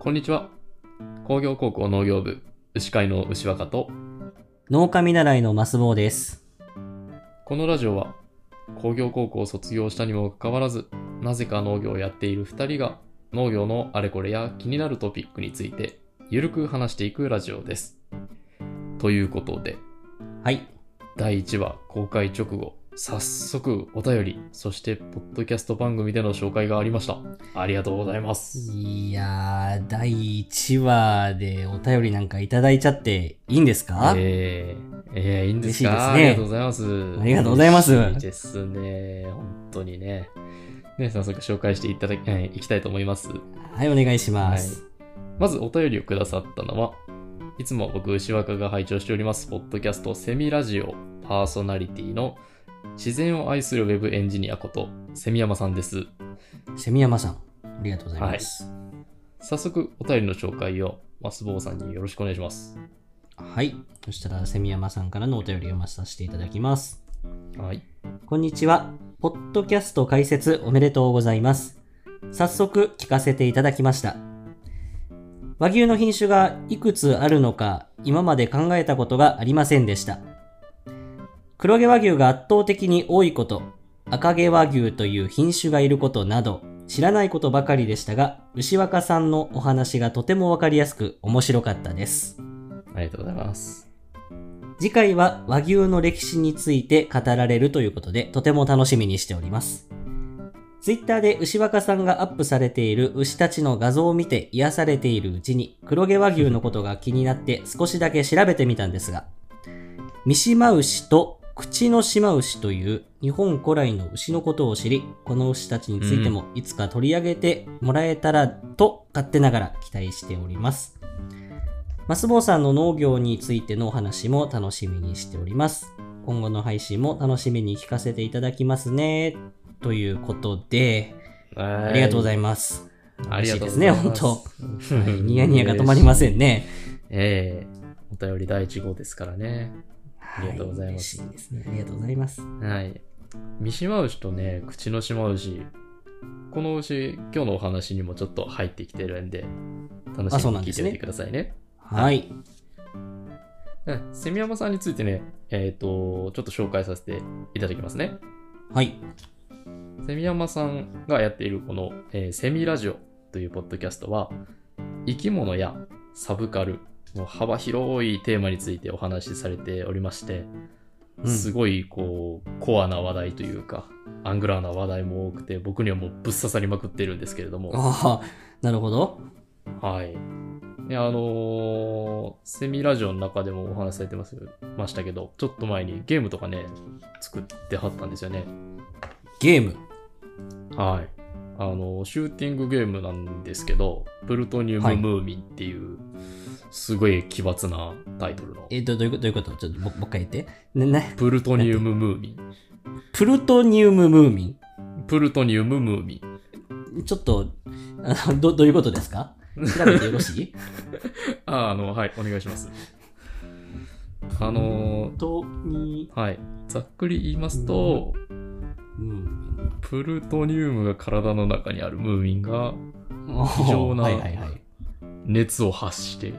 こんにちは。工業高校農業部、牛飼いの牛若と、農家見習いのマスボウです。このラジオは、工業高校を卒業したにもかかわらず、なぜか農業をやっている二人が、農業のあれこれや気になるトピックについて、ゆるく話していくラジオです。ということで、はい。第1話公開直後、早速お便り、そしてポッドキャスト番組での紹介がありました。ありがとうございます。いやー、第1話でお便りなんかいただいちゃっていいんですか、えー、えー、いいんですか？嬉しいですねありがとうございます。ありがとうございます嬉しいですね。本当にね。ね、早速紹介していただき、えーいきたいと思います。はい、お願いします。まずお便りをくださったのは、いつも僕、牛若が拝聴しております、ポッドキャストセミラジオパーソナリティの自然を愛するウェブエンジニアこと、セミヤマさんです。セミヤマさん、ありがとうございます。早速、お便りの紹介を、マスボウさんによろしくお願いします。はい。そしたら、セミヤマさんからのお便りを読まさせていただきます。はい。こんにちは。ポッドキャスト開設おめでとうございます。早速聞かせていただきました。和牛の品種がいくつあるのか今まで考えたことがありませんでした。黒毛和牛が圧倒的に多いこと、赤毛和牛という品種がいることなど知らないことばかりでしたが、牛若さんのお話がとてもわかりやすく面白かったです。ありがとうございます。次回は和牛の歴史について語られるということで、とても楽しみにしております。ツイッターで牛若さんがアップされている牛たちの画像を見て癒されているうちに、黒毛和牛のことが気になって少しだけ調べてみたんですが、三島牛と口の島牛という日本古来の牛のことを知り、この牛たちについてもいつか取り上げてもらえたらと勝手ながら期待しております。マスボウさんの農業についてのお話も楽しみにしております。今後の配信も楽しみに聞かせていただきますね。ということで、あありがとうございます。ありがとうございます。嬉しいですね、本当。はい、ニヤニヤが止まりませんね。ええお便り第1号ですからね。ありがとうございますは嬉しいですね。ありがとうございます。はい。三島牛とね、口の島牛。この牛、今日のお話にもちょっと入ってきてるんで、楽あしみに聞いてみてくださいね。はい。うんセミヤマさんについてね、えっ、と、ちょっと紹介させていただきますね。はい。セミヤマさんがやっているこの、えーセミラジオというポッドキャストは、生き物やサブカル、もう幅広いテーマについてお話しされておりまして、うんすごいこう、コアな話題というか、アングラーな話題も多くて、僕にはもうぶっ刺さりまくってるんですけれども、ああ、なるほど。はい。で、あのーセミラジオの中でもお話しされてますましたけど、ちょっと前にゲームとかね、作ってはったんですよね。ゲーム？はい。あの、シューティングゲームなんですけど、プルトニウム・ムーミンっていう、すごい奇抜なタイトルの、え、どどういうことどういうこと？ちょっとももう一回言って。ね、ね、プルトニウム・ムーミン。プルトニウムムーミプルトニウム・ムーミン。ン。ちょっと、あのどどういうことですか？調べてよろしい？あ、あの、はい、お願いします。あのとに、ーはい。ざっくり言いますと、うん。プルトニウムが体の中にあるムーミンが異異常な。熱を発して、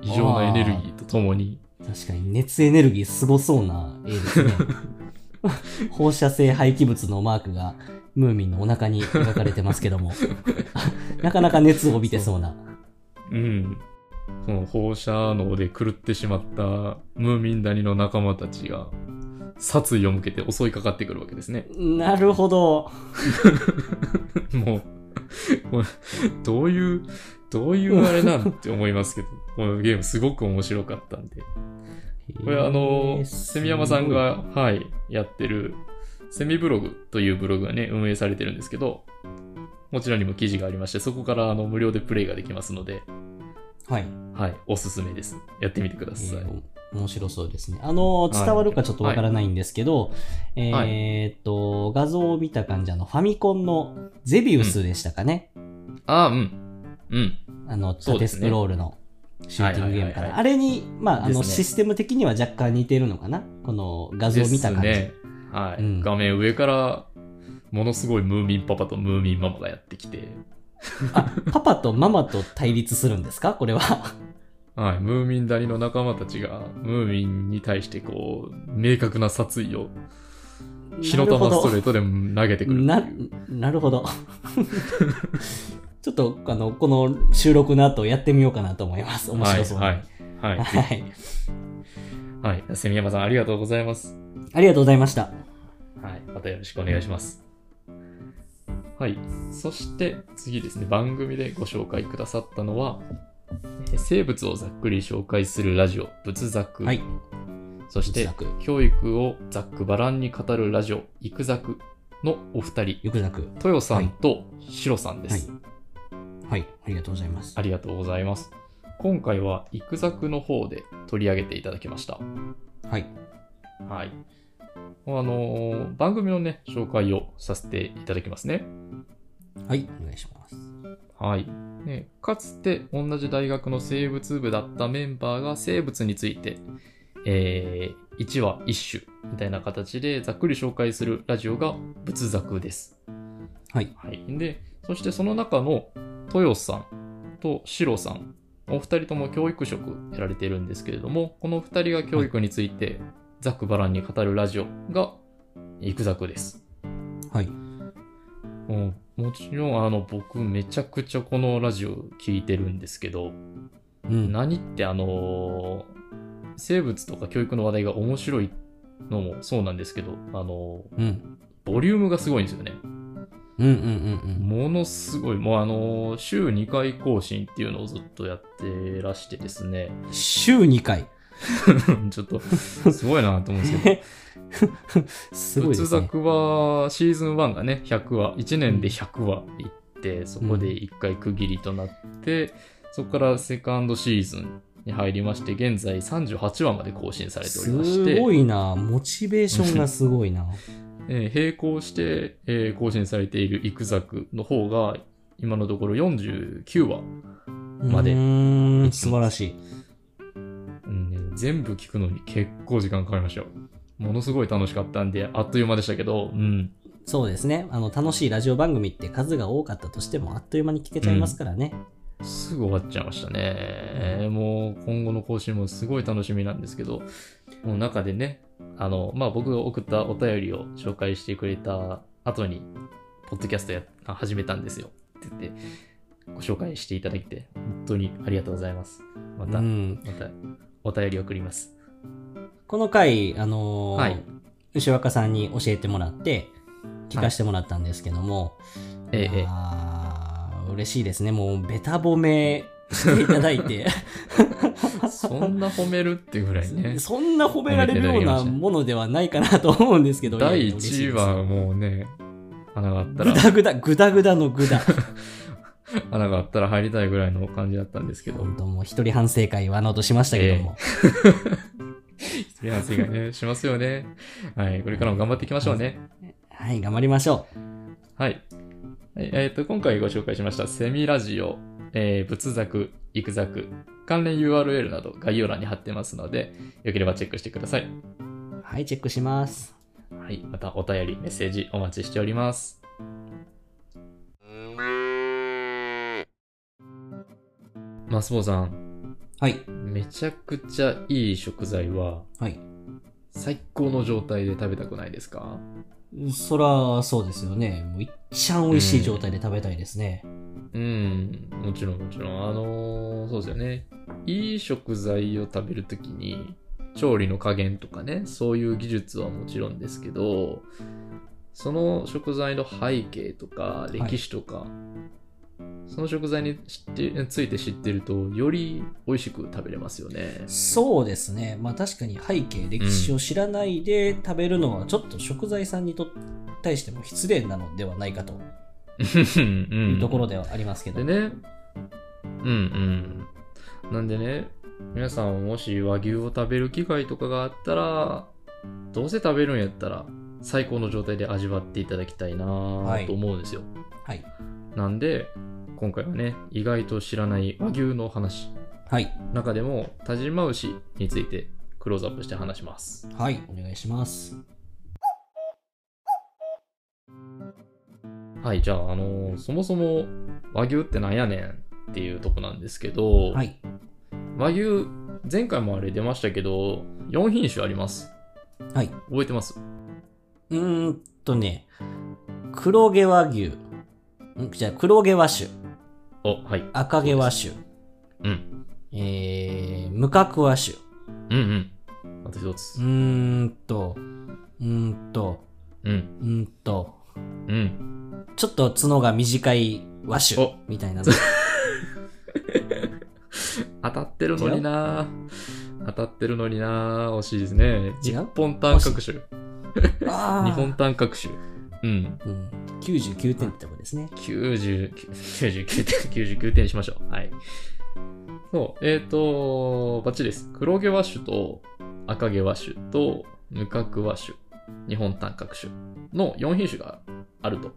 異常なエネルギーとともに、確かに熱エネルギーすごそうな絵ですね。放射性廃棄物のマークがムーミンのお腹に描かれてますけども。なかなか熱を帯びてそうな。うん。その放射能で狂ってしまったムーミン谷の仲間たちが殺意を向けて襲いかかってくるわけですね。なるほど。もう、これどういう、どういうあれなんて思いますけど、このゲームすごく面白かったんで。これあの、セミヤマさんが、はい、やってる、セミブログというブログがね、運営されてるんですけど、こちらにも記事がありまして、そこからあの無料でプレイができますので、はい。はい、おすすめです。やってみてくだえさい。ー面白そうですね。あの、伝わるかちょっとわからないんですけど、えーっと、画像を見た感じ、あの、ファミコンのゼビウスでしたかね。ああ、うん。うん。あの、縦スクロールのシューティングゲームかな。はいはいはいはいあれに、まあ、あの、ねシステム的には若干似てるのかな？この画像を見た感じ。ですね。はい、うん画面上から、ものすごいムーミンパパとムーミンママがやってきて、あ、パパとママと対立するんですか？これは。はい、ムーミン谷の仲間たちが、ムーミンに対してこう、明確な殺意を、火の玉ストレートで投げてくるな、なるほど。ちょっと、あの、この収録の後やってみようかなと思います。面白そうはい、はい。はい。はい。はい。セミヤマさん、ありがとうございます。ありがとうございました。はい。またよろしくお願いします。はい。そして、次ですね。番組でご紹介くださったのは、え生物をざっくり紹介するラジオ、仏作。はい。そして教育をざっくばらんに語るラジオ、イクザクのお二人、ゆくざく。豊さんとシロさんです。はい。ありがとうございます。ありがとうございます。今回は、イクザクの方で取り上げていただきました。はい。はい。あのー番組のね、紹介をさせていただきますね。はい。お願いします。はい。ね、かつて同じ大学の生物部だったメンバーが生物について、えー、1話1種みたいな形でざっくり紹介するラジオが仏作です。はい。はい。で、そしてその中の豊さんとシロさん、お二人とも教育職やられているんですけれども、この二人が教育についてざっくばらんに語るラジオがイクザクです。はい。もうもちろんあの僕めちゃくちゃこのラジオ聞いてるんですけど、うん。何ってあのー生物とか教育の話題が面白いのもそうなんですけど、あのうん。ーボリュームがすごいんですよね。うんうんうんうん。ものすごい、もうあのー週2回更新っていうのをずっとやってらしてですね、週2回？ちょっとすごいなと思うんですけど、すごいですね。仏作はシーズン1がね、100話、1年で100話いって、そこで1回区切りとなって、そこからセカンドシーズンに入りまして、現在38話まで更新されておりましすて、ごいな。モチベーションがすごいな。えー並行して、えー更新されているイクザクの方が、今のところ49話、までうーん、素晴らしい。全部聞くのに結構時間かかりましたよ。ものすごい楽しかったんで、あっという間でしたけど、うん。そうですね。あの、楽しいラジオ番組って数が多かったとしても、あっという間に聞けちゃいますからね。すぐ終わっちゃいましたね。もう今後の更新もすごい楽しみなんですけど、もう中でね、あの、まあ、僕が送ったお便りを紹介してくれた後に、ポッドキャストやあ始めたんですよって言って、ご紹介していただいて、本当にありがとうございます。また、うん。また、お便り送ります。この回、あのーはい牛若さんに教えてもらって、聞かせてもらったんですけども、ええええ嬉しいですね。もう、ベタ褒めしていただいて、そんな褒めるっていうぐらいね。そんな褒められるようなものではないかなと思うんですけど、第いやいや嬉しい1です位はもうね、穴があったぐら、だぐだ、ぐだぐだのぐだ。穴があったら入りたいぐらいの感じだったんですけど、本当もう一人反省会はあの音しましたけども。一人反省がね、しますよね。はい、これからも頑張っていきましょうね。はい、頑張りましょはい。はいえっ、と、今回ご紹介しましたセミラジオ、えー、仏作、育作、関連 URL など概要欄に貼ってますので、よければチェックしてください。う。はい、チェックします。はい、またお便り、メッセージお待ちしております。マスボウさん、はい、めちゃくちゃいい食材ははい。最高の状態で食べたくないですか？そら、そうですよね。もう、いっちゃん美味しい状態で食べたいですね。うん、もちろんもちろん。あのーそうですよね。いい食材を食べるときに、調理の加減とかね、そういう技術はもちろんですけど、その食材の背景とか、歴史とか、その食材に知ってついて知ってると、より美味しく食べれますよね。そうですね。まあ確かに背景、歴史を知らないで食べるのは、ちょっと食材さんにと対しても失礼なのではないかとういうんところではありますけど。でね、うんうん。なんでね、皆さんもし和牛を食べる機会とかがあったら、どうせ食べるんやったら、最高の状態で味わっていただきたいなはいと思うんですよ。はい。なんで、今回はね、意外と知らない和牛の話、はい。中でも、田島牛についてクローズアップして話します。はい。お願いします。はい、じゃあ、あのーそもそも和牛ってなんやねんっていうとこなんですけど、はい。和牛、前回もあれ出ましたけど、4品種あります。はい。覚えてます？うーんとね、黒毛和牛。んじゃあ、黒毛和種。お、はい。赤毛和種。うん。えー、無角和種。うんうん。あと一つう。ーんと、うーんと、うん。うーんと、うん。ちょっと角が短い和種おみたいな。当たってるのにな当たってるのにな惜しいですね。日本単角種。日本単角種。うん。うん、99点ってとこですね。90 99点、99点にしましょう。はい。そう、えっ、と、バッチリです。黒毛和種と赤毛和種と無角和種、日本単角種の4品種があると、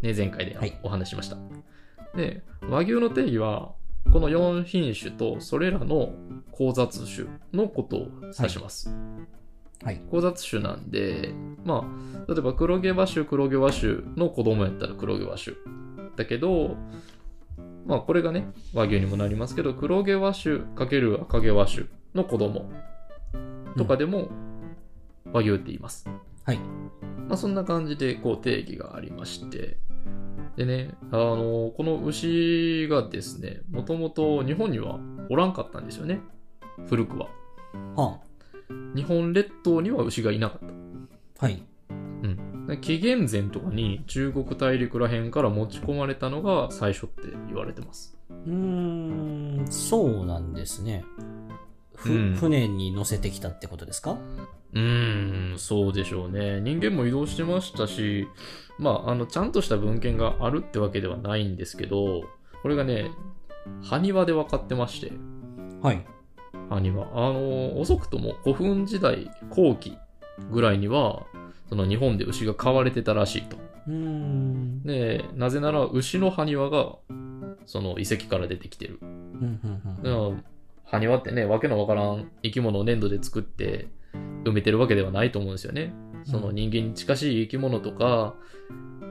ね、前回ではいお話ししました。で、和牛の定義は、この4品種とそれらの交雑種のことを指します。はい。交雑種なんで、まあ、例えば黒毛和種、黒毛和種の子供やったら黒毛和種。だけど、まあこれがね、和牛にもなりますけど、黒毛和種×赤毛和種の子供とかでも和牛って言います。はい。まあそんな感じでこう定義がありまして、でね、あの、この牛がですね、もともと日本にはおらんかったんですよね。古くは。は日本列島には牛がいなかった。あ、はい。うん、紀元前とかに中国大陸らへんから持ち込まれたのが最初って言われてます。うーん、そうなんですね。ふうん船に乗せてきたってことですか？うーん、そうでしょうね。人間も移動してましたし、まあ、あの、ちゃんとした文献があるってわけではないんですけど、これがね、埴輪で分かってまして、はい。埴輪。あの、遅くとも古墳時代後期ぐらいには、その日本で牛が飼われてたらしいと。うーん。で、なぜなら牛の埴輪が、その遺跡から出てきてる。埴輪ってね、わけのわからん生き物を粘土で作って埋めてるわけではないと思うんですよね。その人間に近しい生き物とか、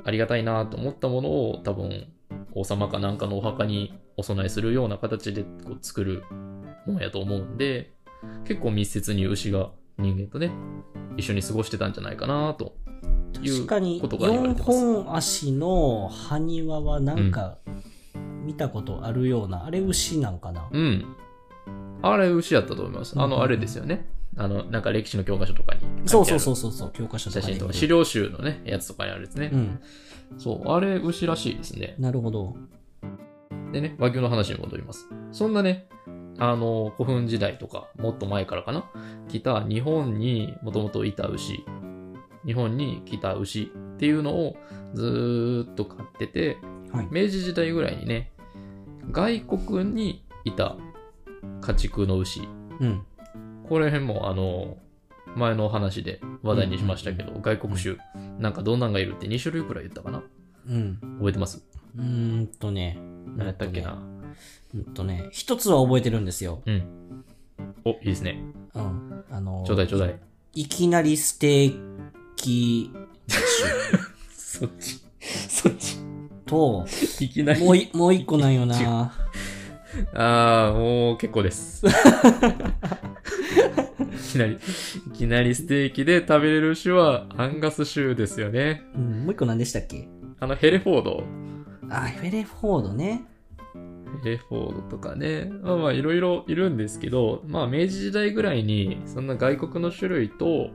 ありがたいなと思ったものを多分、王様かなんかのお墓にお供えするような形でこう作るものやと思うんで、結構密接に牛が人間とね、一緒に過ごしてたんじゃないかなという確かにことが言われ4てます。本足の埴輪はなんか見たことあるような、あれ牛なんかな？うん。あれ牛やったと思います。あの、うんうんうんあれですよね。あの、なんか歴史の教科書とかにそうそうそうそうそう教科書と写真とか、資料集のね、やつとかにあるですね。うんそう、あれ牛らしいですね。なるほどでね、和牛の話に戻ります。そんなね、あの、古墳時代とか、もっと前からかな、来た日本にもともといた牛、日本に来た牛っていうのをずーっと飼ってて、はい。明治時代ぐらいにね、外国にいた家畜の牛、うん。これ辺もあの、前の話で話題にしましたけど、外国種、なんかどんなんがいるって2種類くらい言ったかな。うん。覚えてます？うーんとね。何やったっけな？うんとね一つは覚えてるんですようん。お、いいですね。うんあのちょうだいちょうだい。いきなりステーキ そっち。そっち。といきなり。もういもう一個なんよなああ、もう結構です。いきなり、いきなりステーキで食べれる種はアンガス種ですよね。うん、もう一個何でしたっけ？あのヘレフォード。あ、フェレフォードね。ヘレフォードとかね。まあまあいろいろいるんですけど、まあ明治時代ぐらいにそんな外国の種類と、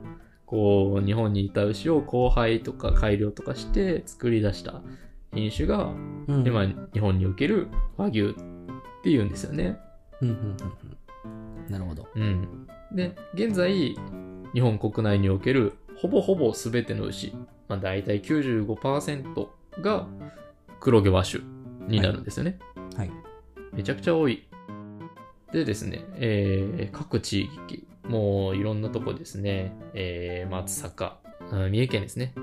こう日本にいた牛を交配とか改良とかして作り出した品種がうん。今日本における和牛っていうんですよね。うんうんうんうんなるほど。うん。で、現在、日本国内におけるほぼほぼ全ての牛、まあ、大体95%が黒毛和種になるんですよね。はい。めちゃくちゃ多い。でですね、えー各地域、もういろんなとこですね、えー松阪、あ三重県ですね、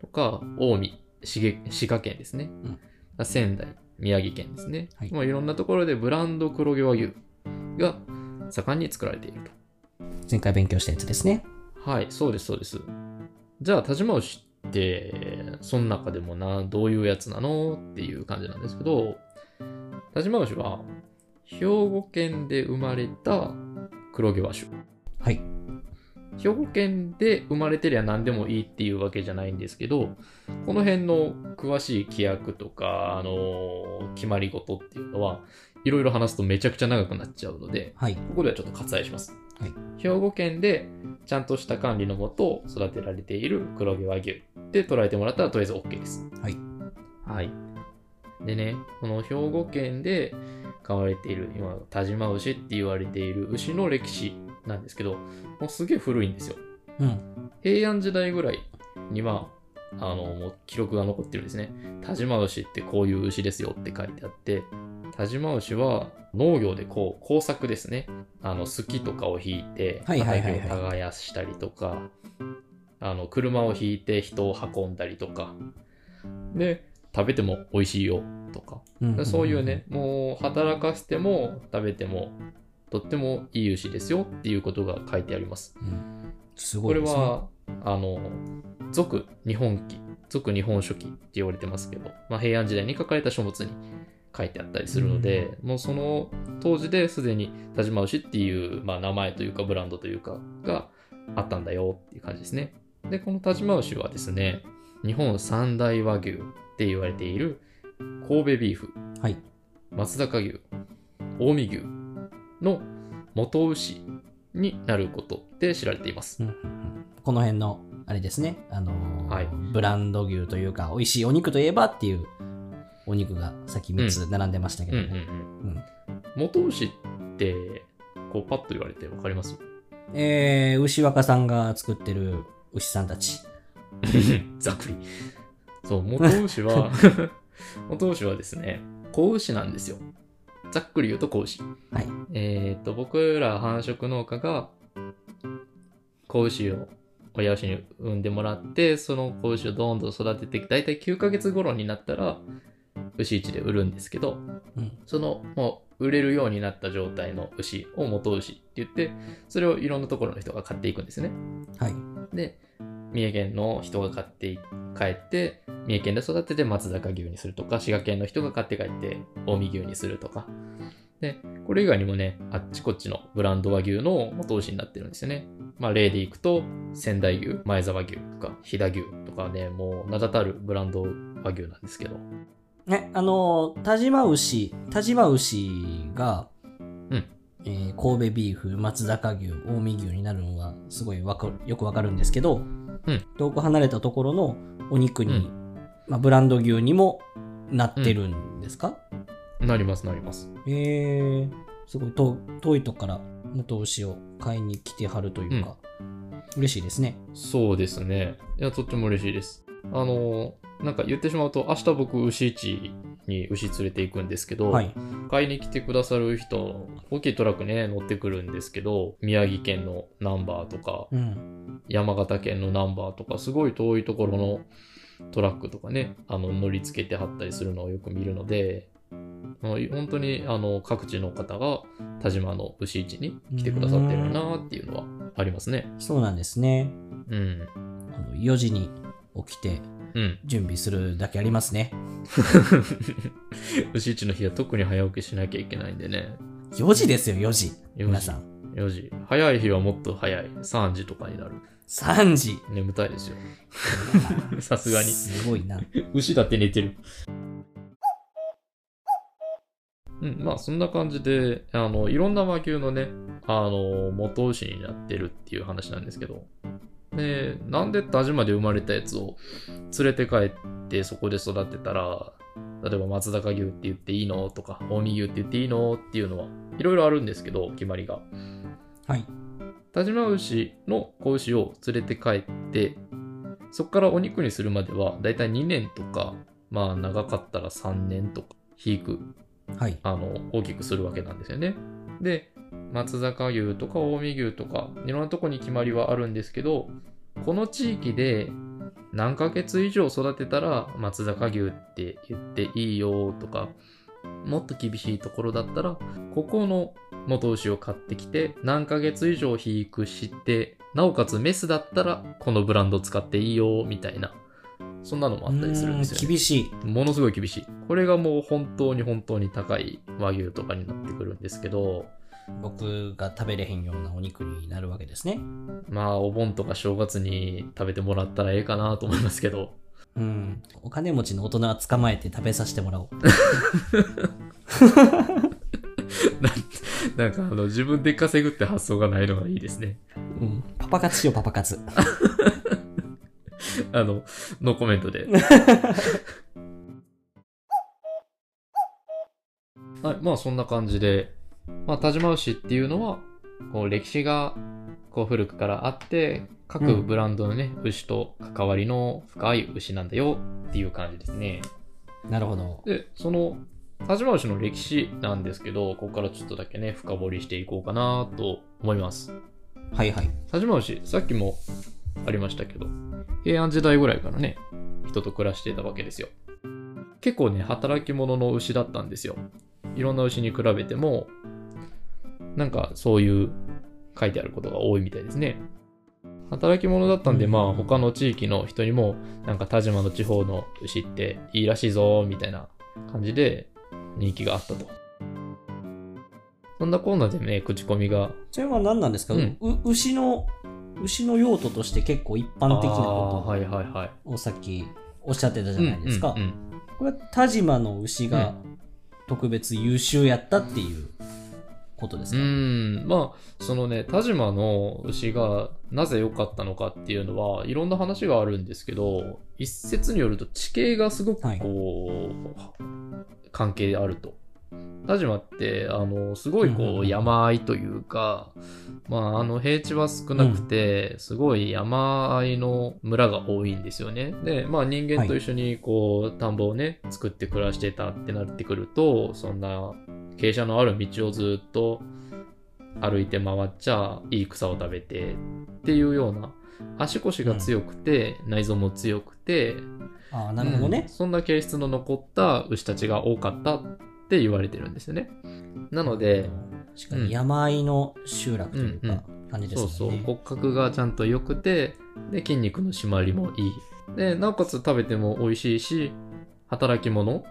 とか、近江、滋賀滋賀県ですね、仙台、宮城県ですね、はいもういろんなところでブランド黒毛和牛が盛んに作られていると。前回勉強したやつですね。はい、そうです、そうです。じゃあ、田島牛って、その中でもな、どういうやつなの？っていう感じなんですけど、田島牛は、兵庫県で生まれた黒毛和種。はい。兵庫県で生まれてりゃ何でもいいっていうわけじゃないんですけど、この辺の詳しい規約とか、あの決まり事っていうのは、いろいろ話すとめちゃくちゃ長くなっちゃうので、はい。ここではちょっと割愛します。はい兵庫県でちゃんとした管理のもと育てられている黒毛和牛で捉えてもらったらとりあえず OK です。はい。はい。でね、この兵庫県で飼われている、今、田島牛って言われている牛の歴史なんですけど、もうすげえ古いんですよ。うん。平安時代ぐらいには、あの、もう記録が残ってるんですね。田島牛ってこういう牛ですよって書いてあって、田島牛は農業でこう工作ですね。あの、すきとかを引いて、畑を耕したりとか、あの、車を引いて人を運んだりとか、で、食べても美味しいよとか、うんそういうね、。もう働かせても食べても、とってもいい牛ですよっていうことが書いてあります。うんすごこれいですね。は、あの、俗日本記、俗日本書紀って言われてますけど、まあ、平安時代に書かれた書物に書いてあったりするので、もうその当時ですでに田島牛っていう、まあ、名前というかブランドというかがあったんだよっていう感じですね。で、この田島牛はですね、日本三大和牛って言われている神戸ビーフ、はい。松坂牛、近江牛の元牛になることで知られています。うんこの辺の、あれですね、あのーはいブランド牛というか、美味しいお肉といえばっていうお肉がさっき3つ並んでましたけども。うんうんうん。元牛って、こうパッと言われてわかります？えー、牛若さんが作ってる牛さんたち。ざっくり。そう、元牛は、元牛はですね、子牛なんですよ。ざっくり言うと子牛。はい。えっ、と、僕ら繁殖農家が、子牛を親牛に産んでもらって、その子牛をどんどん育てて、だいたい9ヶ月頃になったら、牛市で売るんですけど、うん。そのもう売れるようになった状態の牛を元牛って言って、それをいろんなところの人が買っていくんですね。はい。で、三重県の人が買ってい帰って、三重県で育てて松坂牛にするとか、滋賀県の人が買って帰って近江牛にするとか。で、これ以外にもね、あっちこっちのブランド和牛の元牛になってるんですよね。まあ例でいくと、仙台牛、前沢牛とか、飛騨牛とかね、もう名だたるブランド和牛なんですけど。ね、あのー、田島牛、田島牛が、うんえー神戸ビーフ、松坂牛、近江牛になるのはすごいわかよくわかるんですけど、うん遠く離れたところのお肉に、うまあ、ブランド牛にもなってるんですか、なります、なります。えー、すごい遠遠いとこから元牛を買いに来てはるというか、嬉しいですね。そうですね。いや、とっても嬉しいです。あの、なんか言ってしまうと、明日僕、牛市に牛連れて行くんですけど、はい。買いに来てくださる人、大きいトラックね、乗ってくるんですけど、宮城県のナンバーとか、うん。山形県のナンバーとか、すごい遠いところのトラックとかね、あの、乗り付けてはったりするのをよく見るので、本当にあの各地の方が田島の牛市に来てくださってるなっていうのはありますね。そうなんですね。うん。あの4時に起きてうん。準備するだけありますね。牛市の日は特に早起きしなきゃいけないんでね。4時ですよ、4時。4時皆さん。4時。早い日はもっと早い。3時とかになる。3時。眠たいですよ。さすがに。すごいな。牛だって寝てる。うん、まあそんな感じで、あの、いろんな和牛のね、あの、元牛になってるっていう話なんですけど、で、なんで田島で生まれたやつを連れて帰ってそこで育てたら、例えば松坂牛って言っていいのとか、近江牛って言っていいのっていうのは、いろいろあるんですけど、決まりが。はい。田島牛の子牛を連れて帰って、そこからお肉にするまでは、だいたい2年とか、まあ長かったら3年とか、肥育、はい。あの、大きくするわけなんですよね。で、松坂牛とか近江牛とか、いろんなとこに決まりはあるんですけど、この地域で何ヶ月以上育てたら松坂牛って言っていいよとか、もっと厳しいところだったら、ここの元牛を買ってきて、何ヶ月以上肥育して、なおかつメスだったら、このブランド使っていいよ、みたいな。そんなのもあったりするんですよ、ね。厳しい。ものすごい厳しい。これがもう本当に本当に高い和牛とかになってくるんですけど、僕が食べれへんようなお肉になるわけですね。まあお盆とか正月に食べてもらったらええかなと思いますけど、うん。お金持ちの大人は捕まえて食べさせてもらおう。なんかあの自分で稼ぐって発想がないのがいいですね。うん。パパ活しよう、パパ活。あの、ノーコメントで。はい、まあそんな感じで、まあ田島牛っていうのは、こう歴史がこう古くからあって、各ブランドのね、牛と関わりの深い牛なんだよっていう感じですね。なるほど。で、その田島牛の歴史なんですけど、ここからちょっとだけね、深掘りしていこうかなと思います。はいはい。田島牛、さっきもありましたけど、平安時代ぐらいからね、人と暮らしていたわけですよ。結構ね、働き者の牛だったんですよ。いろんな牛に比べても、なんかそういう書いてあることが多いみたいですね。働き者だったんで、うんまあ他の地域の人にも、なんか田島の地方の牛っていいらしいぞ、みたいな感じで人気があったと。そんなこんなでね、口コミがそれは何なんですか、うんう牛の、牛の用途として結構一般的なこはいはいはい。とをさっきおっしゃってたじゃないですか。これは田島の牛が特別優秀やったっていうことですうか、ん、まあ、そのね、田島の牛がなぜ良かったのかっていうのは、いろんな話があるんですけど、一説によると地形がすごくこう、関係あると。田島って、あの、すごいこう、うんうんうん。山あいというか、まあ、あの、平地は少なくて、すごい山あいの村が多いんですよね。で、まあ、人間と一緒にこう、田んぼをね、作って暮らしてたってなってくると、そんな、傾斜のある道をずっと歩いて回っちゃいい草を食べてっていうような足腰が強くて、内臓も強くてああ、なるほどうん。ね。そんな形質の残った牛たちが多かったって言われてるんですよね。なので、しかに山あいの集落といううん。か、感じですそうよね。そう。骨格がちゃんと良くてで筋肉の締まりもいい。でなおかつ食べても美味しいし働き者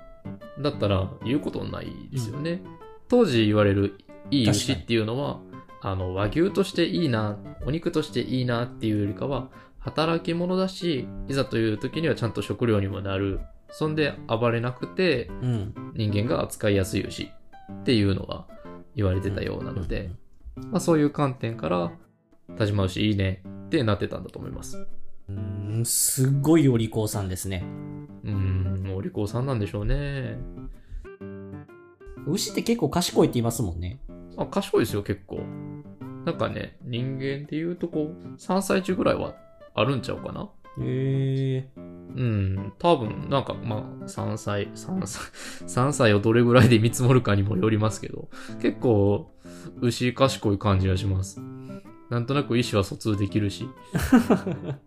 だったら言うことないですよね、当時言われるいい牛っていうのはあの和牛としていいなお肉としていいなっていうよりかは働き者だしいざという時にはちゃんと食料にもなるそんで暴れなくてうん。人間が扱いやすい牛っていうのが言われてたようなので、まあ、そういう観点から田島牛いいねってなってたんだと思います。うーん、すっごいお利口さんですね。うーん、お利口さんなんでしょうね。牛って結構賢いって言いますもんね。あ、賢いですよ、結構。なんかね、人間で言うとこう、3歳児ぐらいはあるんちゃうかなへえ。うん、多分、なんかまあ、3歳、3歳、3歳をどれぐらいで見積もるかにもよりますけど、結構、牛賢い感じがします。なんとなく意思は疎通できるし。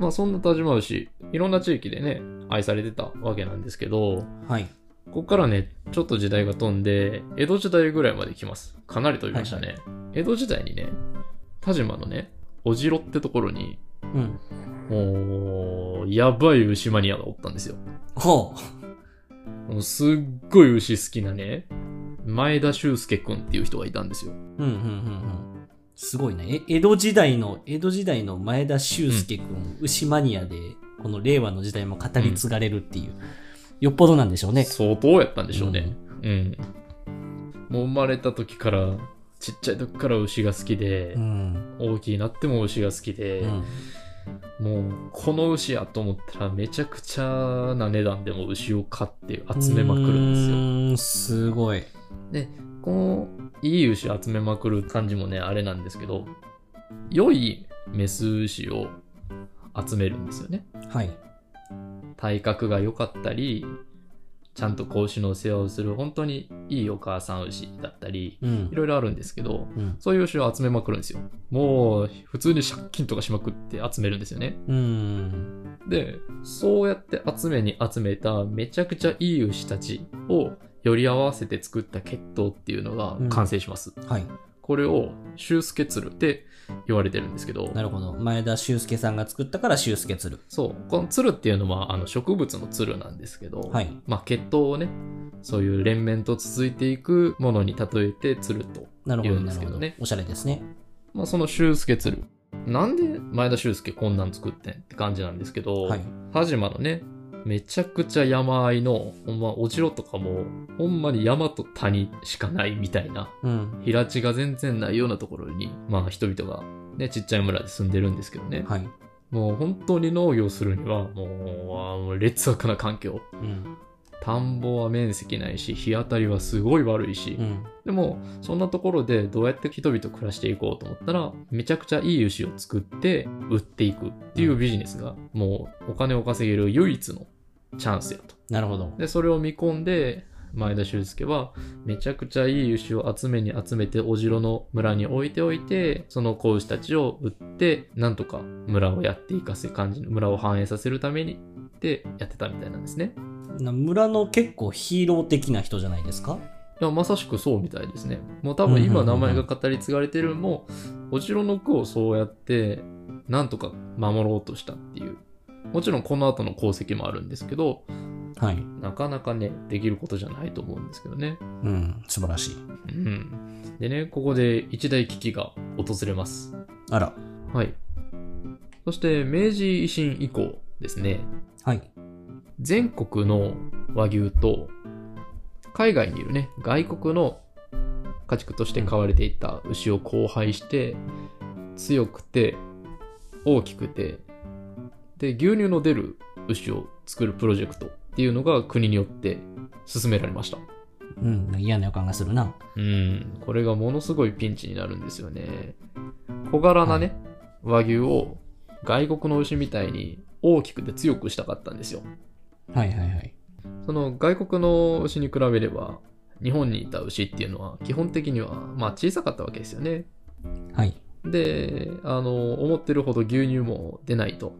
まあそんな田島牛、いろんな地域でね、愛されてたわけなんですけど、はい。ここからね、ちょっと時代が飛んで、江戸時代ぐらいまで来ます。かなり飛びましたね。江戸時代にね、田島のね、お城ってところに、うん。もう、やばい牛マニアがおったんですよ。ほもうすっごい牛好きなね、前田修介くんっていう人がいたんですよ。う。うん、うん、うん、うん。すごいね。え、江戸時代の、江戸時代の前田修介くん、牛マニアで、この令和の時代も語り継がれるっていう、よっぽどなんでしょうね。相当やったんでしょうね。うん。もう生まれた時から、ちっちゃい時から牛が好きでう、ん。大きいなっても牛が好きで、うん。もう、この牛やと思ったらめちゃくちゃな値段でも牛を買って集めまくるんですよ。んですよ。すごい。で、このいい牛集めまくる感じもね、あれなんですけど、良いメス牛を集めるんですよね。はい。体格が良かったり、ちゃんと子牛の世話をする本当にいいお母さん牛だったり、うんい。ろいろあるんですけど、うん。そういう牛を集めまくるんですよ。もう、普通に借金とかしまくって集めるんですよね。うん。で、そうやって集めに集めためちゃくちゃいい牛たちをより合わせて作った血統っていうのが完成します。はい。これを修介鶴って言われてるんですけど、なるほど。前田修介さんが作ったから修介鶴。そう、この鶴っていうのはあの植物の鶴なんですけど、はい。まあ血統をね、そういう連綿と続いていくものに例えて鶴と。なるほど、言うんなるほどですけどね。おしゃれですね。まあその修介鶴。なんで前田修介こんなん作ってんって感じなんですけど、はい。田島のね、めちゃくちゃ山あいの、ほんま、お城とかも、ほんまに山と谷しかないみたいな、うん。平地が全然ないようなところに、まあ人々がね、ちっちゃい村で住んでるんですけどね。はい。もう本当に農業するには、もう、劣悪な環境。うん。田んぼは面積ないし、日当たりはすごい悪いし、うん。でも、そんなところでどうやって人々暮らしていこうと思ったら、めちゃくちゃいい牛を作って売っていくっていうビジネスが、もうお金を稼げる唯一のチャンスやと。なるほど。で、それを見込んで、前田修介は、めちゃくちゃいい牛を集めに集めて、お城の村に置いておいて、その子牛たちを売って、なんとか村をやっていかせ感じ、村を繁栄させるためにってやってたみたいなんですね。な村の結構ヒーロー的な人じゃないですか？いや、まさしくそうみたいですね。もう多分今名前が語り継がれてるのも、お城の句をそうやって、なんとか守ろうとしたっていう。もちろんこの後の功績もあるんですけど、はい。なかなかね、できることじゃないと思うんですけどね。うん。素晴らしい。うん。でね、ここで一大危機が訪れます。あら。はい。そして、明治維新以降ですね、はい。全国の和牛と、海外にいるね、外国の家畜として飼われていた牛を交配して、強くて、大きくて、で、牛乳の出る牛を作るプロジェクトっていうのが国によって進められました。うん。嫌な予感がするな。うん、これがものすごいピンチになるんですよね。小柄なね、和牛を外国の牛みたいに大きくて強くしたかったんですよ。はいはいはい。その外国の牛に比べれば、日本にいた牛っていうのは基本的にはまあ小さかったわけですよね。はい。で、あの、思ってるほど牛乳も出ないと。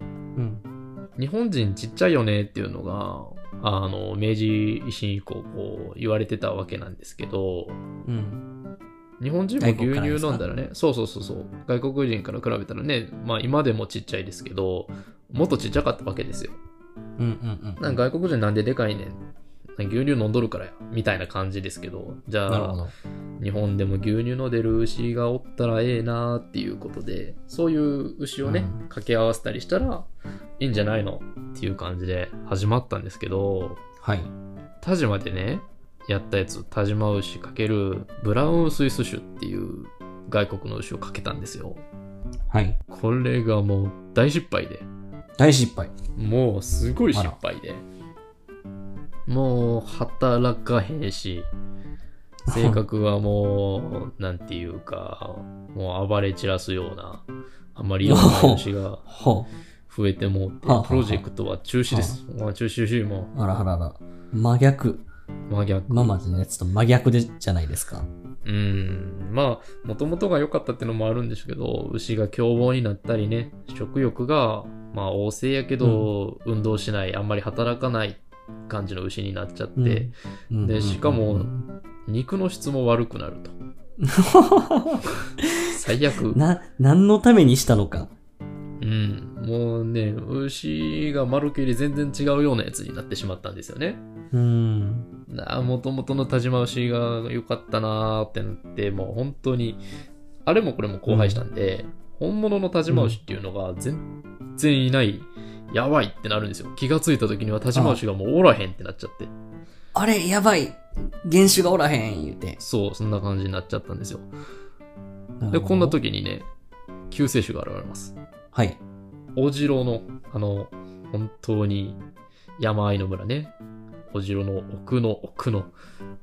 うん。日本人ちっちゃいよねっていうのが、あの、明治維新以降こう言われてたわけなんですけど、うん。日本人も牛乳飲んだらね、そうそうそうそう、外国人から比べたらね、まあ今でもちっちゃいですけど、もっとちっちゃかったわけですよ。うんうんうん。なんか外国人なんででかいねん。牛乳飲んどるからや。みたいな感じですけど、じゃあ。日本でも牛乳の出る牛がおったらええなーっていうことで、そういう牛をね、うん掛け合わせたりしたらいいんじゃないのっていう感じで始まったんですけど、はい。田島でね、やったやつ、田島牛かけるブラウンスイス種っていう外国の牛をかけたんですよ。はい。これがもう大失敗で、大失敗。もうすごい失敗で、もう働かへんし、性格はもう、なんていうか、もう暴れ散らすような、あんまり良くない牛がほ増えてもうてプロジェクトは中止です。まあ中止中止もう。あらあらあら。真逆。う真逆。今までのやつと真逆でじゃないですか。うん。まあ、もともとが良かったっていうのもあるんですけど、牛が凶暴になったりね、食欲が、まあ、旺盛やけど、運動しない、あんまり働かない感じの牛になっちゃって、うんでしかもうん肉の質も悪くなると。最悪。な、何のためにしたのか。うん。もうね、牛が丸けり全然違うようなやつになってしまったんですよね。うん。もともとの田島牛が良かったなーってなって、もう本当に、あれもこれも荒廃したんで、本物の田島牛っていうのが全然いない、やばいってなるんですよ。気がついた時には田島牛がもうおらへんってなっちゃって。あれ、やばい。原種がおらへん、言うて。そう、そんな感じになっちゃったんですよ。で、こんな時にね、救世主が現れます。はい。お城の、あの、本当に山あいの村ね。お城の奥の奥の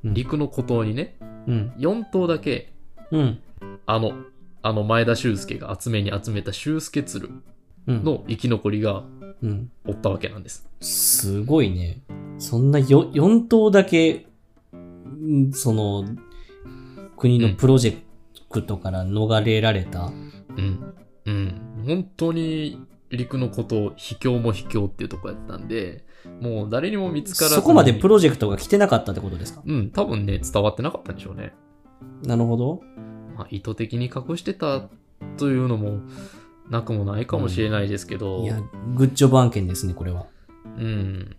うん陸の孤島にね、うん。4頭だけ、うん。あの、あの前田修介が集めに集めた修介鶴うん。の生き残りがうん。おったわけなんです。すごいね。そんなよ4頭だけ、んその、国のプロジェクトから逃れられた？うん。うん。本当に陸の孤島、秘境も秘境っていうとこやったんで、もう誰にも見つからずにそこまでプロジェクトが来てなかったってことですか？うん、多分ね、伝わってなかったんでしょうね。なるほど。まあ、意図的に隠してたというのもなくもないかもしれないですけど、いや、グッジョブ案件ですね、これは。うん。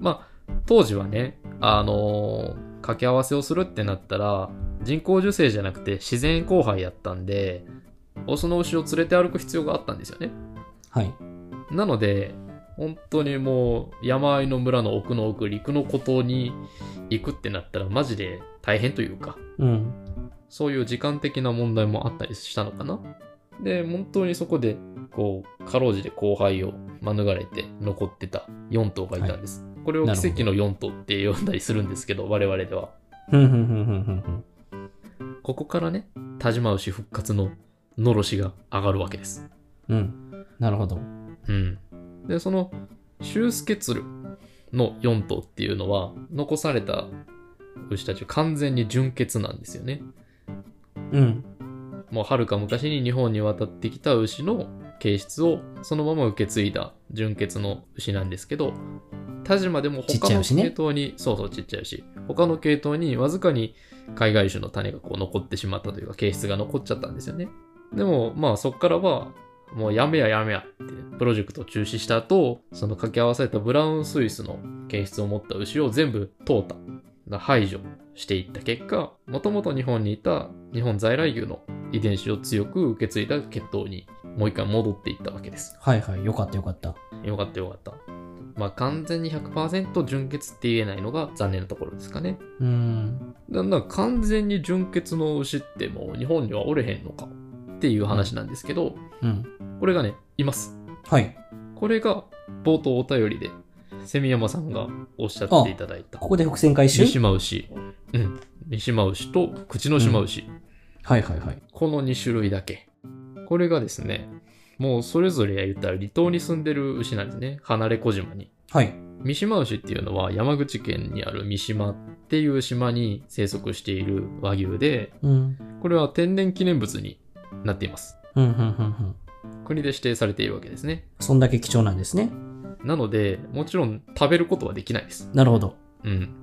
まあ、当時はね、あのー掛け合わせをするってなったら、人工授精じゃなくて自然交配やったんで、オスの牛を連れて歩く必要があったんですよね。はい。なので、本当にもう山あいの村の奥の奥、陸の孤島に行くってなったらマジで大変というか、うん。そういう時間的な問題もあったりしたのかな。で、本当にそこで、こう、かろうじて後輩を免れて残ってた4頭がいたんです。これを奇跡の4頭って呼んだりするんですけど、我々では。ここからね、田島牛復活ののろしが上がるわけです。うん。なるほど。うん。で、その、修介鶴の4頭っていうのは、残された牛たちは完全に純血なんですよね。うん。もう遥か昔に日本に渡ってきた牛の形質をそのまま受け継いだ純血の牛なんですけど、田島でも他の系統に、そうそうちっちゃい牛、他の系統にわずかに海外種の種がこう残ってしまったというか、形質が残っちゃったんですよね。でも、まあそっからは、もうやめややめやって、プロジェクトを中止した後、その掛け合わされたブラウンスイスの形質を持った牛を全部淘汰、排除していった結果、もともと日本にいた日本在来牛の遺伝子を強く受け継いだ血統にもう一回戻っていったわけです。はいはい。よかったよかった。よかったよかった。まあ完全に100%純血って言えないのが残念なところですかね。うーん。だから完全に純血の牛ってもう日本にはおれへんのかっていう話なんですけど、うん。これがね、います。はい。これが冒頭お便りで、セミヤマさんがおっしゃっていただいたここで伏線回収？三島牛。うん。三島牛と口の島牛。はいはいはい。この2種類だけ。これがですね、もうそれぞれ言ったら離島に住んでる牛なんですね。離れ小島に。はい。三島牛っていうのは山口県にある三島っていう島に生息している和牛で、うん。これは天然記念物になっています。うん、うん、うん、うん。国で指定されているわけですね。そんだけ貴重なんですね。なので、もちろん食べることはできないです。なるほど。うん。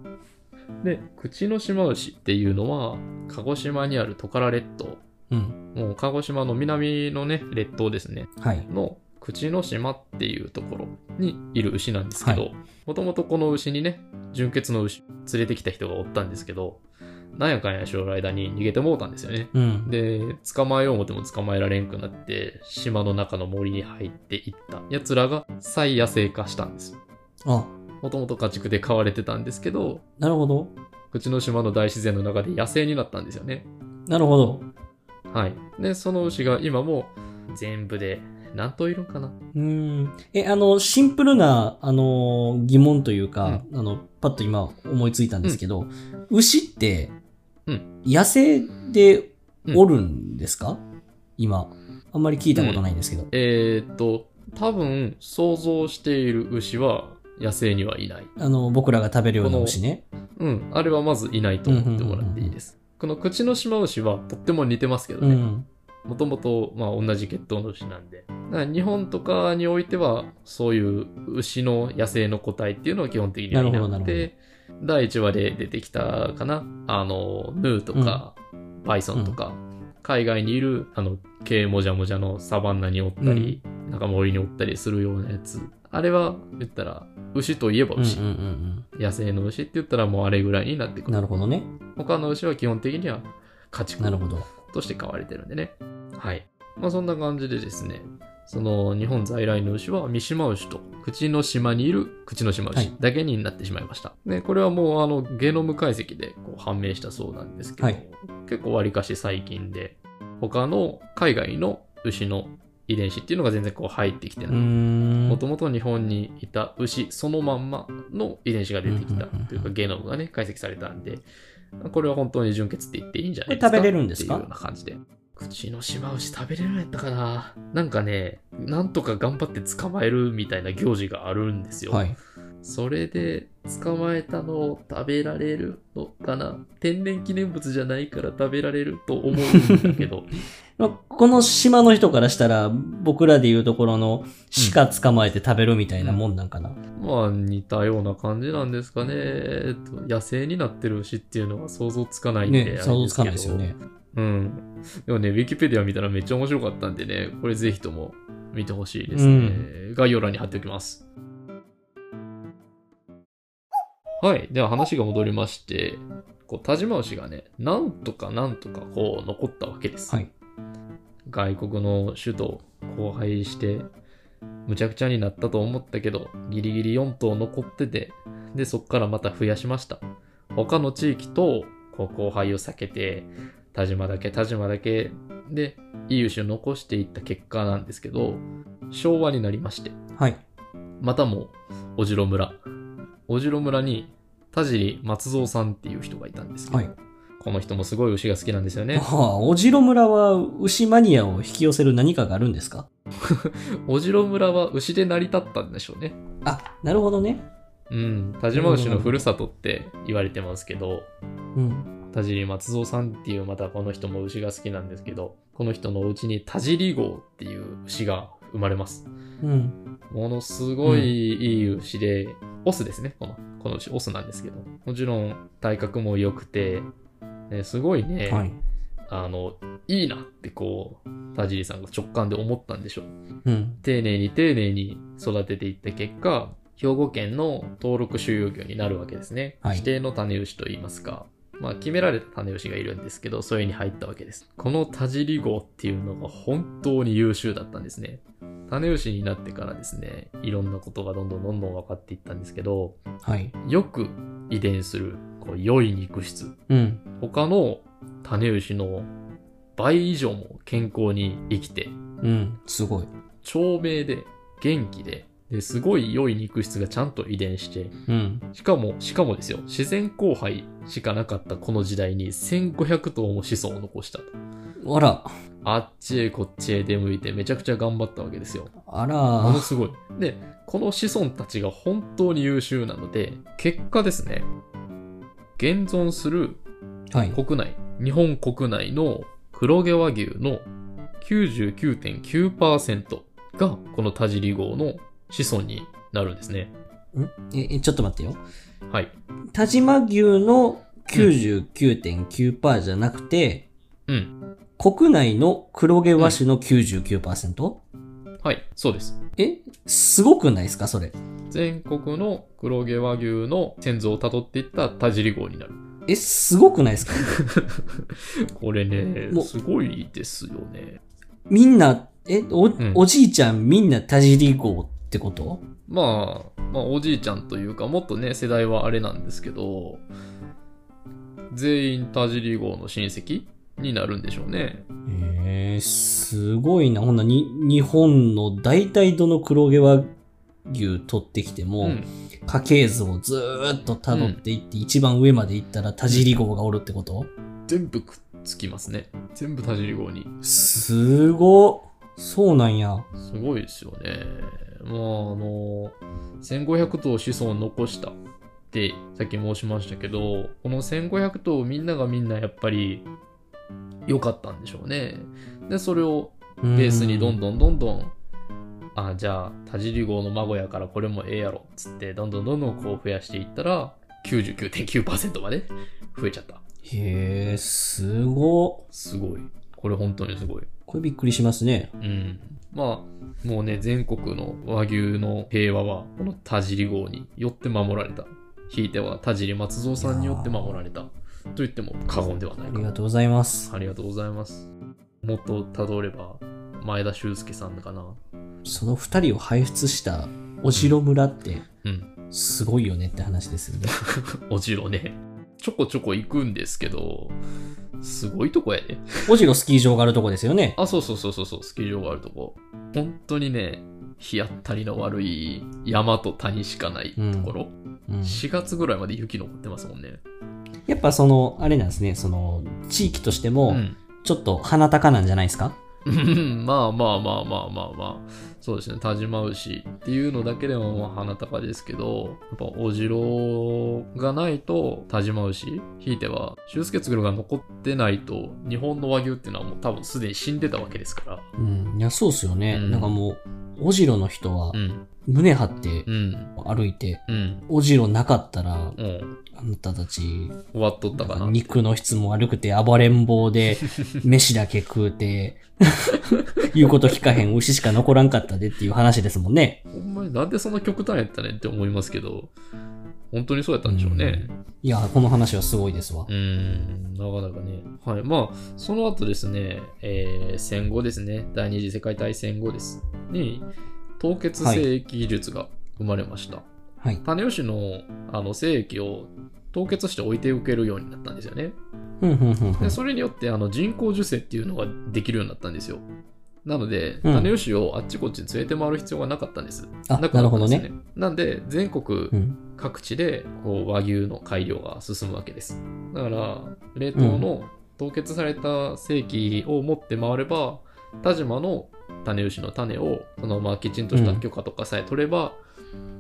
で、口の島牛っていうのは、鹿児島にあるトカラ列島。うん。もう鹿児島の南のね、列島ですね。はい。の口の島っていうところにいる牛なんですけど、もともとこの牛にね、純血の牛連れてきた人がおったんですけど、なんやかんやしよる間に逃げてもうたんですよね。うん。で、捕まえよう思っても捕まえられんくなって、島の中の森に入っていった奴らが再野生化したんです。あ、もともと家畜で飼われてたんですけど、なるほど。口の島の大自然の中で野生になったんですよね。なるほど。はい。で、その牛が今も全部で何頭いるんかなうーん。え、あの、シンプルな、あの、疑問というか、あの、パッと今思いついたんですけど、牛って、うん野生でおるんですか、今。あんまり聞いたことないんですけど。えーっと、多分想像している牛は野生にはいない。あの、僕らが食べるような牛ね。うん。あれはまずいないと思ってもらっていいです。この口の島牛はとっても似てますけどね。うん。もともと、まあ、同じ血統の牛なんで。日本とかにおいては、そういう牛の野生の個体っていうのは基本的にはいなるほどななくて、第1話で出てきたかな。あの、ヌーとか、バイソンとか、海外にいる、あの、毛もじゃもじゃのサバンナにおったり、なんか森におったりするようなやつ。あれは、言ったら、牛といえば牛。うんうんうん野生の牛って言ったらもうあれぐらいになってくうん。る。なるほどね。他の牛は基本的には家畜なるほど。として飼われてるんでね。はい。まあそんな感じでですね、その日本在来の牛は三島牛と口の島にいる口の島牛はいだけになってしまいました。で、これはもうあのゲノム解析でこう判明したそうなんですけど、はい結構わりかし最近で、他の海外の牛の遺伝子っていうのが全然こう入ってきてない。ん。もともと日本にいた牛そのまんまの遺伝子が出てきたというかゲノムがね解析されたんで、これは本当に純血って言っていいんじゃないですかこれ食べれるんですか？っていうような感じで。口の島牛食べれるんやったかななんかね、なんとか頑張って捕まえるみたいな行事があるんですよ。はい。それで捕まえたのを食べられるのかな天然記念物じゃないから食べられると思うんだけど。まあこの島の人からしたら、僕らで言うところの鹿捕まえて食べるみたいなもんなんかな。まあ似たような感じなんですかね。えっと、野生になってる牛っていうのは想像つかないんで、ね、想像つかないですよね。うん。でもね、ウィキペディア見たらめっちゃ面白かったんでね、これぜひとも見てほしいですね。概要欄に貼っておきます。はい。では話が戻りまして、こう、田島牛がね、なんとかなんとかこう残ったわけです。はい。外国の首都荒廃して、むちゃくちゃになったと思ったけど、ギリギリ4頭残ってて、で、そっからまた増やしました。他の地域と、こう、荒廃を避けて、田島だけ、田島だけ、で、いい牛を残していった結果なんですけど、昭和になりまして、はい。またも、おじろ村。おじろ村に、田尻松蔵さんっていう人がいたんですけど、はい。この人もすごい牛が好きなんですよね。ああ、おじろ村は牛マニアを引き寄せる何かがあるんですか？おじろ村は牛で成り立ったんでしょうね。あ、なるほどね。うん、田島牛のふるさとって言われてますけど、うん。田尻松蔵さんっていうまたこの人も牛が好きなんですけど、この人のお家に田尻号っていう牛が生まれます。うん。ものすごいいい牛で、オスですね、この、この牛、オスなんですけど。もちろん体格も良くて、ねすごいね、はい。あの、いいなってこう、田尻さんが直感で思ったんでしょう。うん。丁寧に丁寧に育てていった結果、兵庫県の登録収容魚になるわけですね。はい指定の種牛といいますか。まあ決められた種牛がいるんですけど、それに入ったわけです。この田尻号っていうのが本当に優秀だったんですね。種牛になってからですね、いろんなことがどんどんどんどん分かっていったんですけど、はい。よく遺伝するこう良い肉質。うん。他の種牛の倍以上も健康に生きて、うん。すごい。長命で元気でですごい良い肉質がちゃんと遺伝してうん。しかもしかもですよ自然交配しかなかったこの時代に1500頭も子孫を残したとあら。あっちへこっちへ出向いてめちゃくちゃ頑張ったわけですよあものら。すごいでこの子孫たちが本当に優秀なので結果ですね現存するはい。国内日本国内の黒毛和牛の99.9%がこの田尻号の子孫になるんですね。ん？え、えちょっと待ってよ。はい。田島牛の99.9%じゃなくて、うん。国内の黒毛和種の 99%? はい。そうです。えすごくないですかそれ？全国の黒毛和牛の先祖をたどっていった田尻号になる。え、すごくないですか？これねも、うすごいですよね。みんな、え、お、んおじいちゃんみんな田尻号ってこと？まあ、まあ、おじいちゃんというか、もっとね、世代はあれなんですけど、全員田尻号の親戚になるんでしょうね。えー、すごいな。ほんなに、日本の大体どの黒毛和牛取ってきても、うん。家系図をずーっと辿っていって、一番上まで行ったら田尻号がおるってこと？全部くっつきますね。全部田尻号に。すごっそうなんや。すごいですよね。まあ、あの、1500頭子孫を残したって、さっき申しましたけど、この1500頭みんながみんなやっぱり良かったんでしょうね。で、それをベースにどんどどんどんどん、あ、じゃあ、田尻号の孫やからこれもええやろ、つって、どんどんどんどんこう増やしていったら、99.9%まで増えちゃった。へえ、すごっすごい。これ本当にすごい。これびっくりしますね。うん。まあ、もうね、全国の和牛の平和は、この田尻号によって守られた。ひいては田尻松蔵さんによって守られた。と言っても過言ではないかありがとうございます。ありがとうございます。もっと辿れば、前田修介さんかな。その二人を輩出したお城村って、うん。すごいよねって話ですよね。おじろね。ちょこちょこ行くんですけど、すごいとこやで。お城スキー場があるとこですよね。あ、そうそうそうそうそう、スキー場があるとこ。本当にね、日当たりの悪い山と谷しかないところ。うん、4月ぐらいまで雪残ってますもんね。やっぱその、あれなんですね、その、地域としても、うん。ちょっと鼻高なんじゃないですか？うん まあまあまあまあまあまあ。そうですね。田島牛っていうのだけでもまあ鼻高ですけど、やっぱおじろがないと田島牛、ひいては修介つぐるが残ってないと、日本の和牛っていうのはもう多分すでに死んでたわけですから。うん。いや、そうっすよね。うんなんかもう、おじろの人はう、ん。胸張ってうん。歩いて、うん。おじろなかったら、うん。あなたたち、終わっとったかな。肉の質も悪くて暴れん坊で、飯だけ食うて、言うこと聞かへん牛しか残らんかったでっていう話ですもんね。ほんまになんでそんな極端やったねって思いますけど、本当にそうやったんでしょうね。いや、この話はすごいですわう。ーん、なかなかね。はい。まあ、その後ですね、えー戦後ですね、第二次世界大戦後です。に、凍結精液技術が生まれました。はい。種吉のあの精液を凍結して置いておけるようになったんですよね。でそれによってあの人工授精っていうのができるようになったんですよ。なので、うん種吉をあっちこっちに連れて回る必要がなかったんです。あ、なくなるほどね。なんで、全国うん。各地でこう和牛の改良が進むわけです。だから、冷凍の凍結された精液を持って回れば、田島の種牛の種をそのままきちんとした許可とかさえ取れば、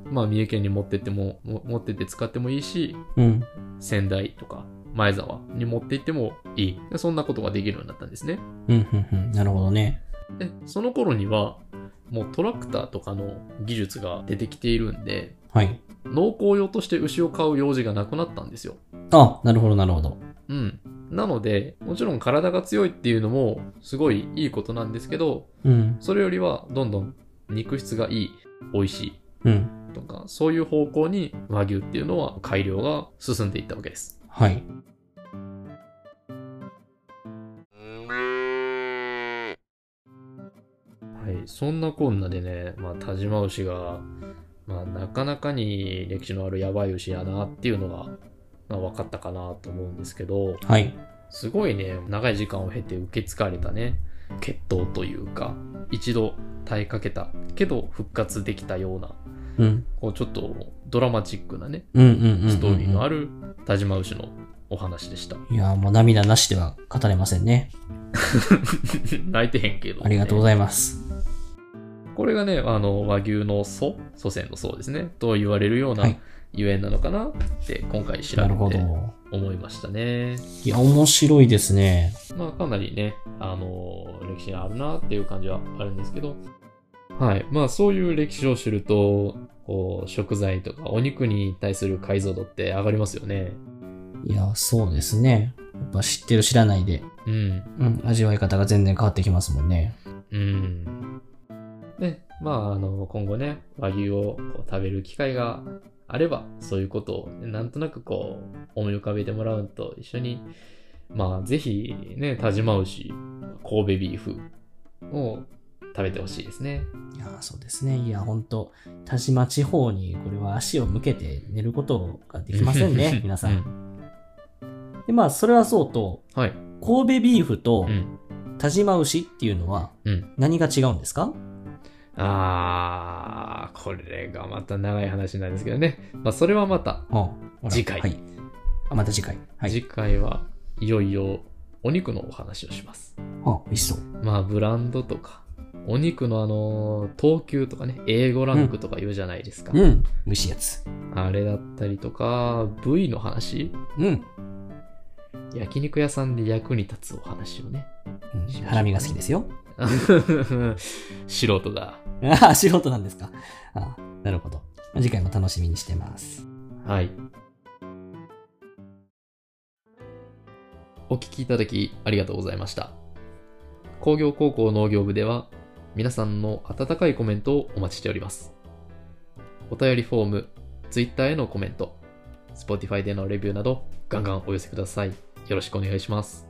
まあ三重県に持ってってもも持ってって使ってもいいしうん。仙台とか前沢に持って行ってもいいでそんなことができるようになったんですねうん、ふんふん。なるほどね。でその頃にはもうトラクターとかの技術が出てきているんではい。農耕用として牛を飼う用事がなくなったんですよあ、なるほど、なるほど。うんなのでもちろん体が強いっていうのもすごいいいことなんですけどうん。それよりはどんどん肉質がいい美味しいうん。とかそういう方向に和牛っていうのは改良が進んでいったわけですはい。はいそんなこんなでね、まあ、田島牛が、まあ、なかなかに歴史のあるやばい牛やなっていうのが、まあ、分かったかなと思うんですけどはい。すごいね長い時間を経て受け継がれたね血統というか一度耐えかけたけど復活できたようなうん。こうちょっとドラマチックなね。ストーリーのある田島牛のお話でした。いや、もう涙なしでは語れませんね。泣いてへんけど、ありがとうごいざいます。これがね、あの、和牛の祖、祖先の祖ですね、と言われるようなはいゆえんなのかなって今回調べて。思いましたね。いや、面白いですね。まあかなりね、あの、歴史があるなっていう感じはあるんですけど、はい。まあそういう歴史を知ると、こう、食材とかお肉に対する解像度って上がりますよね。いや、そうですね。やっぱ知ってる知らないで、うん。うん、味わい方が全然変わってきますもんね。うん。で、まあ、あの、今後ね、和牛をこう食べる機会があれば、そういうことを、なんとなくこう、思い浮かべてもらうのと一緒に、まあ、ぜひね、田島牛、神戸ビーフを食べてほしいですね。いや、そうですね。いや、ほんと、田島地方にこれは足を向けて寝ることができませんね、皆さ。うんで、まあ、それはそうと、はい。神戸ビーフとうん。田島牛っていうのはうん。何が違うんですか？あー、これがまた長い話なんですけどね。まあ、それはまた、次回はい。あ、また次回。はい。次回はいよいよお肉のお話をします。あ、美味しそう。まあ、ブランドとか、お肉のあの、等級とかね、A5 ランクとか言うじゃないですか。うん。美味しいやつ。あれだったりとか、部位の話うん。焼肉屋さんで役に立つお話をね。うん、ハラミが好きですよ。素人だ。ああ、素人なんですか。あなるほど。次回も楽しみにしてます。はい。お聞きいただきありがとうございました。工業高校農業部では皆さんの温かいコメントをお待ちしております。お便りフォーム、Twitter へのコメント、Spotify でのレビューなどガンガンお寄せください。よろしくお願いします。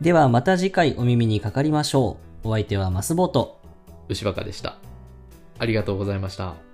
ではまた次回お耳にかかりましょう。お相手はマスボート。牛若でした。ありがとうございました。